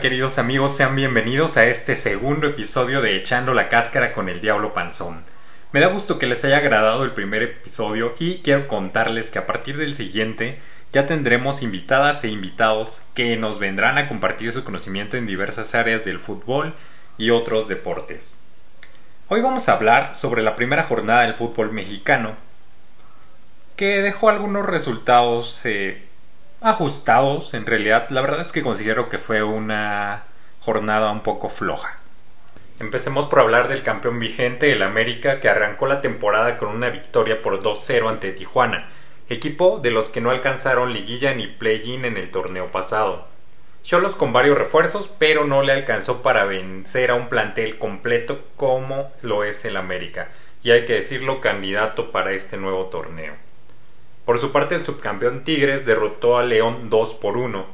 Queridos amigos, sean bienvenidos a este segundo episodio de Echando la cáscara con el Diablo Panzón. Me da gusto que les haya agradado el primer episodio y quiero contarles que a partir del siguiente ya tendremos invitadas e invitados que nos vendrán a compartir su conocimiento en diversas áreas del fútbol y otros deportes. Hoy vamos a hablar sobre la primera jornada del fútbol mexicano, que dejó algunos resultados eh, ajustados. En realidad, la verdad es que considero que fue una jornada un poco floja. Empecemos por hablar del campeón vigente, el América, que arrancó la temporada con una victoria por 2-0 ante Tijuana, equipo de los que no alcanzaron liguilla ni play-in en el torneo pasado. Cholos con varios refuerzos, pero no le alcanzó para vencer a un plantel completo como lo es el América, y hay que decirlo candidato para este nuevo torneo. Por su parte, el subcampeón Tigres derrotó a León 2 por 1.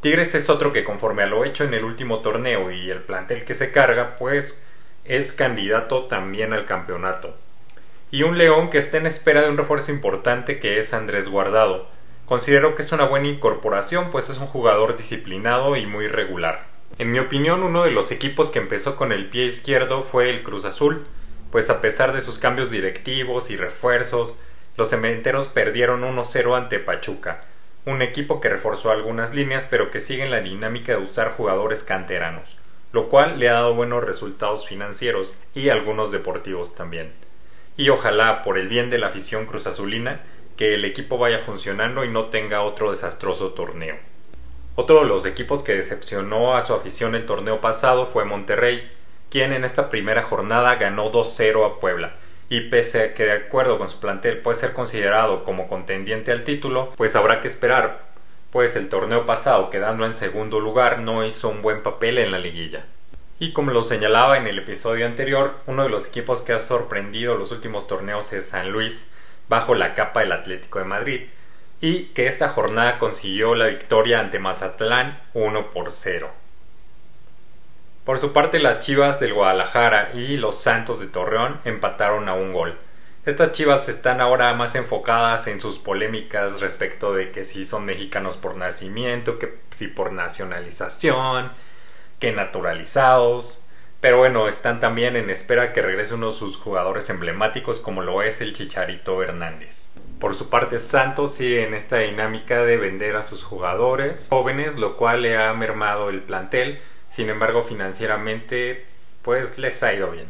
Tigres es otro que conforme a lo hecho en el último torneo y el plantel que se carga, pues es candidato también al campeonato. Y un León que está en espera de un refuerzo importante que es Andrés Guardado. Considero que es una buena incorporación, pues es un jugador disciplinado y muy regular. En mi opinión, uno de los equipos que empezó con el pie izquierdo fue el Cruz Azul, pues a pesar de sus cambios directivos y refuerzos, los cementeros perdieron 1-0 ante Pachuca, un equipo que reforzó algunas líneas pero que sigue en la dinámica de usar jugadores canteranos, lo cual le ha dado buenos resultados financieros y algunos deportivos también. Y ojalá, por el bien de la afición cruzazulina, que el equipo vaya funcionando y no tenga otro desastroso torneo. Otro de los equipos que decepcionó a su afición el torneo pasado fue Monterrey, quien en esta primera jornada ganó 2-0 a Puebla, y pese a que de acuerdo con su plantel puede ser considerado como contendiente al título, pues habrá que esperar, pues el torneo pasado quedando en segundo lugar no hizo un buen papel en la liguilla. Y como lo señalaba en el episodio anterior, uno de los equipos que ha sorprendido los últimos torneos es San Luis, bajo la capa del Atlético de Madrid, y que esta jornada consiguió la victoria ante Mazatlán 1 por 0. Por su parte, las Chivas del Guadalajara y los Santos de Torreón empataron a un gol. Estas Chivas están ahora más enfocadas en sus polémicas respecto de que si son mexicanos por nacimiento, que si por nacionalización, que naturalizados. Pero bueno, están también en espera que regrese uno de sus jugadores emblemáticos como lo es el Chicharito Hernández. Por su parte, Santos sigue en esta dinámica de vender a sus jugadores jóvenes, lo cual le ha mermado el plantel sin embargo, financieramente, pues les ha ido bien.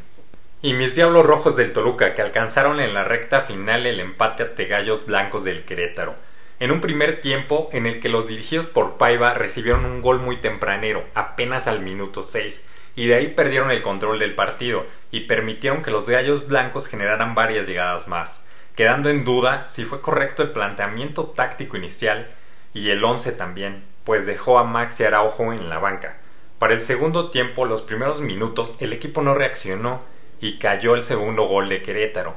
Y mis Diablos Rojos del Toluca, que alcanzaron en la recta final el empate ante Gallos Blancos del Querétaro. En un primer tiempo en el que los dirigidos por Paiva recibieron un gol muy tempranero, apenas al minuto 6, y de ahí perdieron el control del partido y permitieron que los Gallos Blancos generaran varias llegadas más, quedando en duda si fue correcto el planteamiento táctico inicial y el 11 también, pues dejó a Maxi Araujo en la banca. Para el segundo tiempo, los primeros minutos, el equipo no reaccionó y cayó el segundo gol de Querétaro.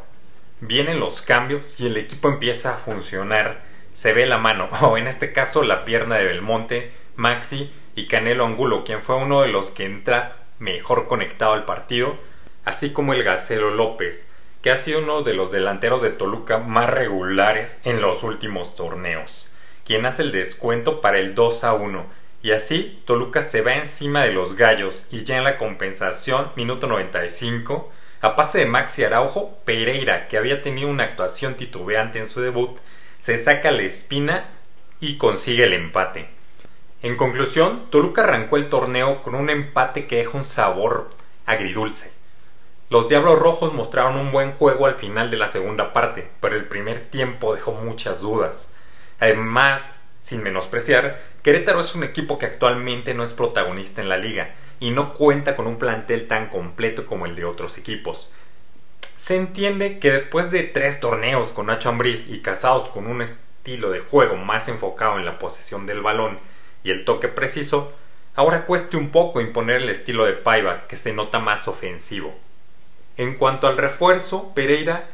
Vienen los cambios y el equipo empieza a funcionar. Se ve la mano, o en este caso la pierna de Belmonte, Maxi y Canelo Angulo, quien fue uno de los que entra mejor conectado al partido, así como el Gacelo López, que ha sido uno de los delanteros de Toluca más regulares en los últimos torneos, quien hace el descuento para el 2 a 1 y así Toluca se va encima de los gallos y ya en la compensación, minuto 95, a pase de Maxi Araujo, Pereira, que había tenido una actuación titubeante en su debut, se saca la espina y consigue el empate. En conclusión, Toluca arrancó el torneo con un empate que deja un sabor agridulce. Los Diablos Rojos mostraron un buen juego al final de la segunda parte, pero el primer tiempo dejó muchas dudas. Además, sin menospreciar, Querétaro es un equipo que actualmente no es protagonista en la liga y no cuenta con un plantel tan completo como el de otros equipos. Se entiende que después de tres torneos con Nacho Ambriz y casados con un estilo de juego más enfocado en la posesión del balón y el toque preciso, ahora cueste un poco imponer el estilo de Paiva, que se nota más ofensivo. En cuanto al refuerzo, Pereira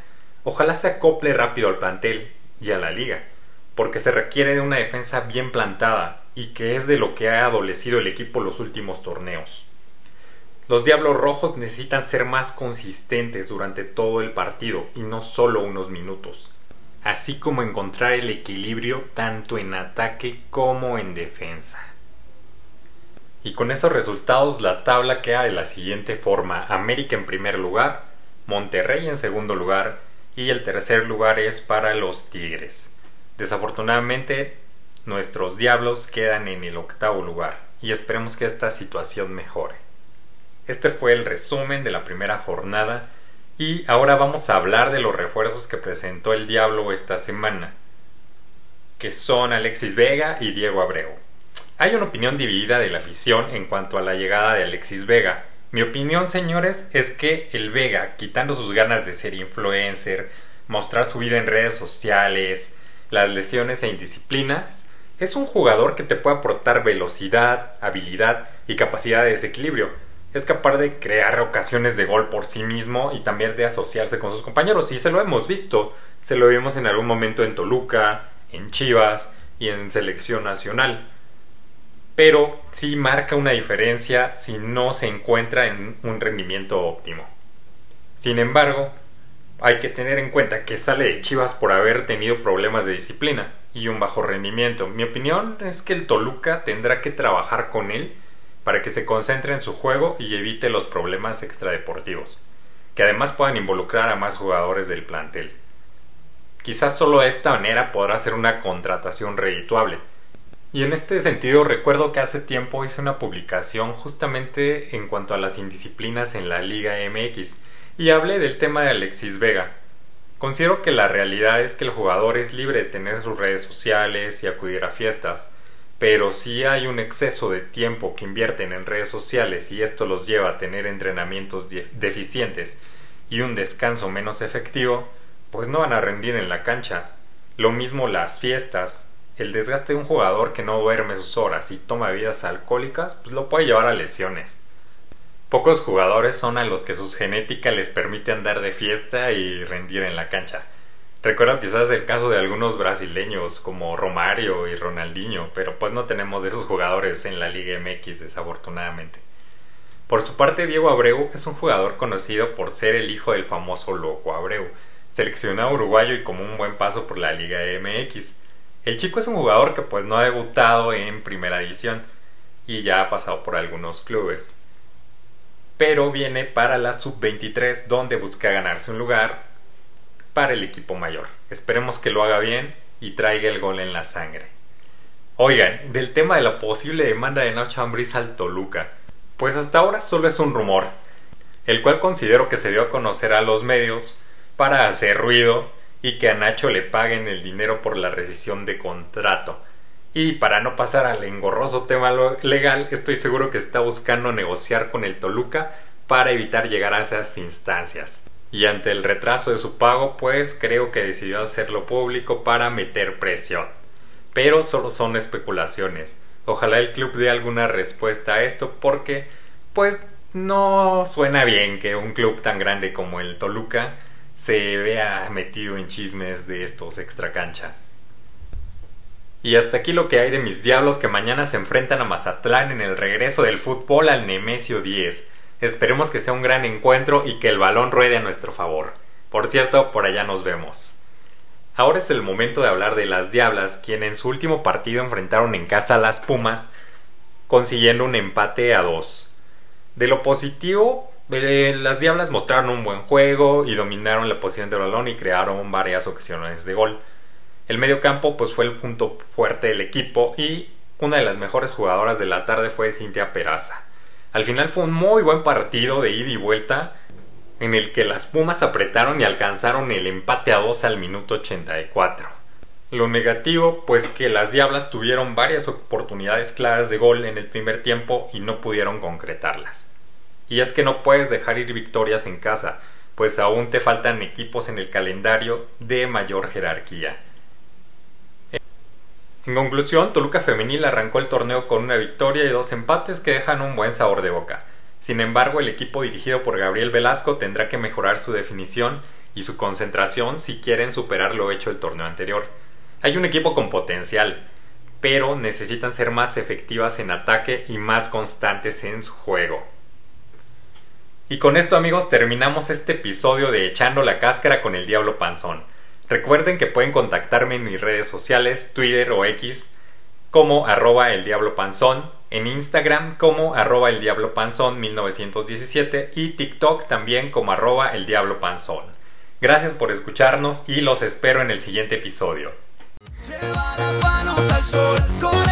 ojalá se acople rápido al plantel y a la liga porque se requiere de una defensa bien plantada y que es de lo que ha adolecido el equipo los últimos torneos. Los Diablos Rojos necesitan ser más consistentes durante todo el partido y no solo unos minutos, así como encontrar el equilibrio tanto en ataque como en defensa. Y con esos resultados la tabla queda de la siguiente forma. América en primer lugar, Monterrey en segundo lugar y el tercer lugar es para los Tigres. Desafortunadamente nuestros Diablos quedan en el octavo lugar y esperemos que esta situación mejore. Este fue el resumen de la primera jornada y ahora vamos a hablar de los refuerzos que presentó el Diablo esta semana, que son Alexis Vega y Diego Abreu. Hay una opinión dividida de la afición en cuanto a la llegada de Alexis Vega. Mi opinión, señores, es que el Vega, quitando sus ganas de ser influencer, mostrar su vida en redes sociales, las lesiones e indisciplinas, es un jugador que te puede aportar velocidad, habilidad y capacidad de desequilibrio. Es capaz de crear ocasiones de gol por sí mismo y también de asociarse con sus compañeros. Y se lo hemos visto. Se lo vimos en algún momento en Toluca, en Chivas y en selección nacional pero sí marca una diferencia si no se encuentra en un rendimiento óptimo. Sin embargo, hay que tener en cuenta que sale de Chivas por haber tenido problemas de disciplina y un bajo rendimiento. Mi opinión es que el Toluca tendrá que trabajar con él para que se concentre en su juego y evite los problemas extradeportivos, que además puedan involucrar a más jugadores del plantel. Quizás solo de esta manera podrá ser una contratación redituable, y en este sentido recuerdo que hace tiempo hice una publicación justamente en cuanto a las indisciplinas en la Liga MX y hablé del tema de Alexis Vega. Considero que la realidad es que el jugador es libre de tener sus redes sociales y acudir a fiestas, pero si hay un exceso de tiempo que invierten en redes sociales y esto los lleva a tener entrenamientos deficientes y un descanso menos efectivo, pues no van a rendir en la cancha. Lo mismo las fiestas, el desgaste de un jugador que no duerme sus horas y toma bebidas alcohólicas, pues lo puede llevar a lesiones. Pocos jugadores son a los que sus genética les permite andar de fiesta y rendir en la cancha. Recuerdo quizás el caso de algunos brasileños como Romario y Ronaldinho, pero pues no tenemos de esos jugadores en la Liga MX desafortunadamente. Por su parte, Diego Abreu es un jugador conocido por ser el hijo del famoso Loco Abreu, seleccionado uruguayo y como un buen paso por la Liga MX. El chico es un jugador que pues no ha debutado en primera división y ya ha pasado por algunos clubes. Pero viene para la sub-23 donde busca ganarse un lugar para el equipo mayor. Esperemos que lo haga bien y traiga el gol en la sangre. Oigan, del tema de la posible demanda de Nacho Ambriz al Toluca, pues hasta ahora solo es un rumor, el cual considero que se dio a conocer a los medios para hacer ruido y que a Nacho le paguen el dinero por la rescisión de contrato. Y para no pasar al engorroso tema legal, estoy seguro que está buscando negociar con el Toluca para evitar llegar a esas instancias. Y ante el retraso de su pago, pues creo que decidió hacerlo público para meter presión. Pero solo son especulaciones. Ojalá el club dé alguna respuesta a esto porque, pues, no suena bien que un club tan grande como el Toluca se vea metido en chismes de estos extra cancha. Y hasta aquí lo que hay de mis diablos que mañana se enfrentan a Mazatlán en el regreso del fútbol al Nemesio 10. Esperemos que sea un gran encuentro y que el balón ruede a nuestro favor. Por cierto, por allá nos vemos. Ahora es el momento de hablar de las Diablas, quienes en su último partido enfrentaron en casa a las Pumas, consiguiendo un empate a dos. De lo positivo, eh, las Diablas mostraron un buen juego y dominaron la posición del balón y crearon varias ocasiones de gol. El medio campo pues fue el punto fuerte del equipo y una de las mejores jugadoras de la tarde fue Cintia Peraza. Al final fue un muy buen partido de ida y vuelta en el que las Pumas apretaron y alcanzaron el empate a 2 al minuto 84. Lo negativo, pues que las Diablas tuvieron varias oportunidades claras de gol en el primer tiempo y no pudieron concretarlas. Y es que no puedes dejar ir victorias en casa, pues aún te faltan equipos en el calendario de mayor jerarquía. En conclusión, Toluca Femenil arrancó el torneo con una victoria y dos empates que dejan un buen sabor de boca. Sin embargo, el equipo dirigido por Gabriel Velasco tendrá que mejorar su definición y su concentración si quieren superar lo hecho el torneo anterior. Hay un equipo con potencial, pero necesitan ser más efectivas en ataque y más constantes en su juego. Y con esto amigos terminamos este episodio de Echando la cáscara con el Diablo Panzón. Recuerden que pueden contactarme en mis redes sociales, Twitter o X, como arroba el diablo panzón, en Instagram como arroba el diablo panzón 1917 y TikTok también como arroba el diablo panzón. Gracias por escucharnos y los espero en el siguiente episodio. Las manos al